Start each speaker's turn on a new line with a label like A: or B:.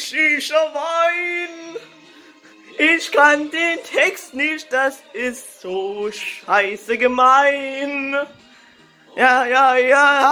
A: griechischer Wein. Ich kann den Text nicht, das ist so scheiße gemein. Ja, ja, ja,